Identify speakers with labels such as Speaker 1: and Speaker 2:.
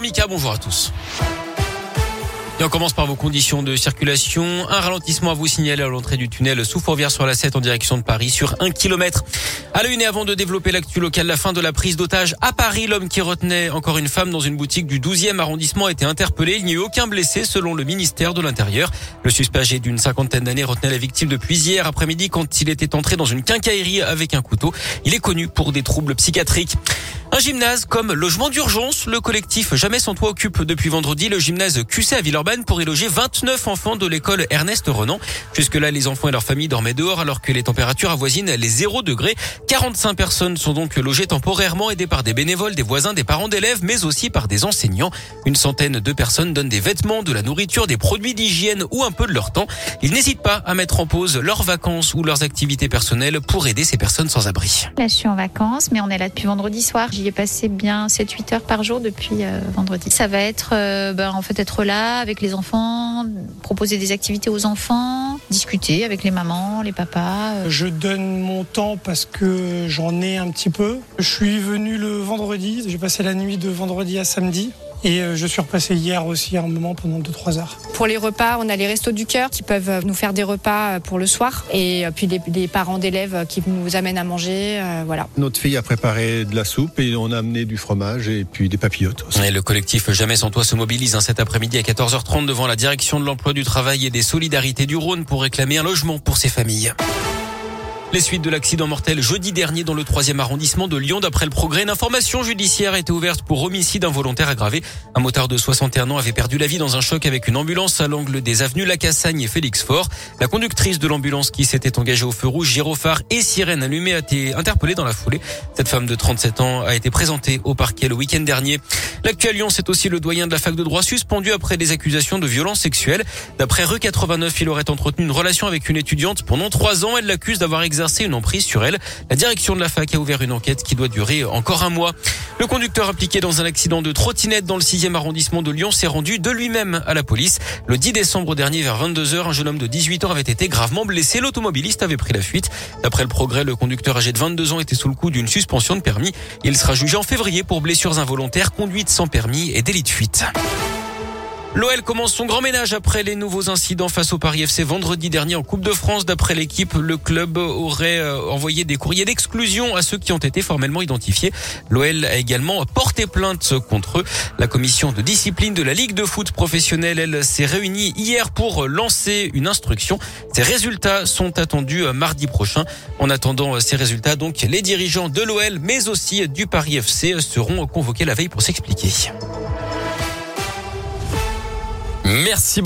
Speaker 1: Mika, bonjour à tous. Et on commence par vos conditions de circulation. Un ralentissement à vous signaler à l'entrée du tunnel sous Fourvière sur la 7 en direction de Paris sur un kilomètre. À l'une et avant de développer l'actu local, la fin de la prise d'otage à Paris. L'homme qui retenait encore une femme dans une boutique du 12e arrondissement a été interpellé. Il n'y a eu aucun blessé selon le ministère de l'Intérieur. Le suspect âgé d'une cinquantaine d'années retenait la victime depuis hier après-midi quand il était entré dans une quincaillerie avec un couteau. Il est connu pour des troubles psychiatriques. Un gymnase comme logement d'urgence. Le collectif Jamais sans toit occupe depuis vendredi le gymnase QC à Villeurbanne pour y loger 29 enfants de l'école Ernest Renan. Jusque-là, les enfants et leurs familles dormaient dehors alors que les températures avoisinent les 0 degrés. 45 personnes sont donc logées temporairement aidées par des bénévoles, des voisins, des parents d'élèves, mais aussi par des enseignants. Une centaine de personnes donnent des vêtements, de la nourriture, des produits d'hygiène ou un peu de leur temps. Ils n'hésitent pas à mettre en pause leurs vacances ou leurs activités personnelles pour aider ces personnes sans abri.
Speaker 2: Là, je suis en vacances, mais on est là depuis vendredi soir. J'y ai passé bien 7-8 heures par jour depuis euh, vendredi. Ça va être euh, ben, en fait être là avec les enfants, proposer des activités aux enfants, discuter avec les mamans, les papas. euh.
Speaker 3: Je donne mon temps parce que j'en ai un petit peu. Je suis venu le vendredi, j'ai passé la nuit de vendredi à samedi. Et euh, je suis repassé hier aussi un moment pendant 2-3 heures.
Speaker 4: Pour les repas, on a les restos du cœur qui peuvent nous faire des repas pour le soir et puis les, les parents d'élèves qui nous amènent à manger. euh, voilà.
Speaker 5: Notre fille a préparé de la soupe et on a amené du fromage et puis des papillotes aussi.
Speaker 1: Et le collectif Jamais sans toi se mobilise hein, cet après-midi à 14h30 devant la direction de l'emploi du travail et des solidarités du Rhône pour réclamer un logement pour ses familles. Les suites de l'accident mortel jeudi dernier dans le troisième arrondissement de Lyon. D'après le progrès, une information judiciaire a été ouverte pour homicide involontaire aggravé. Un motard de 61 ans avait perdu la vie dans un choc avec une ambulance à l'angle des avenues Lacassagne et Félix Fort. La conductrice de l'ambulance qui s'était engagée au feu rouge, gyrophare et sirène allumée a été interpellée dans la foulée. Cette femme de 37 ans a été présentée au parquet le week-end dernier. L'actuel Lyon, c'est aussi le doyen de la fac de droit suspendu après des accusations de violence sexuelle. D'après Rue 89, il aurait entretenu une relation avec une étudiante pendant trois ans. Elle l'accuse d'avoir exercé La direction de la fac a ouvert une enquête qui doit durer encore un mois. Le conducteur impliqué dans un accident de trottinette dans le 6e arrondissement de Lyon s'est rendu de lui-même à la police. Le 10 décembre dernier, vers 22h, un jeune homme de 18 ans avait été gravement blessé. L'automobiliste avait pris la fuite. D'après le progrès, le conducteur âgé de 22 ans était sous le coup d'une suspension de permis. Il sera jugé en février pour blessures involontaires, conduite sans permis et délit de fuite. L'OL commence son grand ménage après les nouveaux incidents face au Paris FC vendredi dernier en Coupe de France. D'après l'équipe, le club aurait euh, envoyé des courriers d'exclusion à ceux qui ont été formellement identifiés. L'OL a également porté plainte contre eux. La commission de discipline de la Ligue de foot professionnelle, elle, s'est réunie hier pour lancer une instruction. Ces résultats sont attendus euh, mardi prochain. En attendant euh, ces résultats, donc, les dirigeants de l'OL, mais aussi du Paris FC seront convoqués la veille pour s'expliquer. Merci.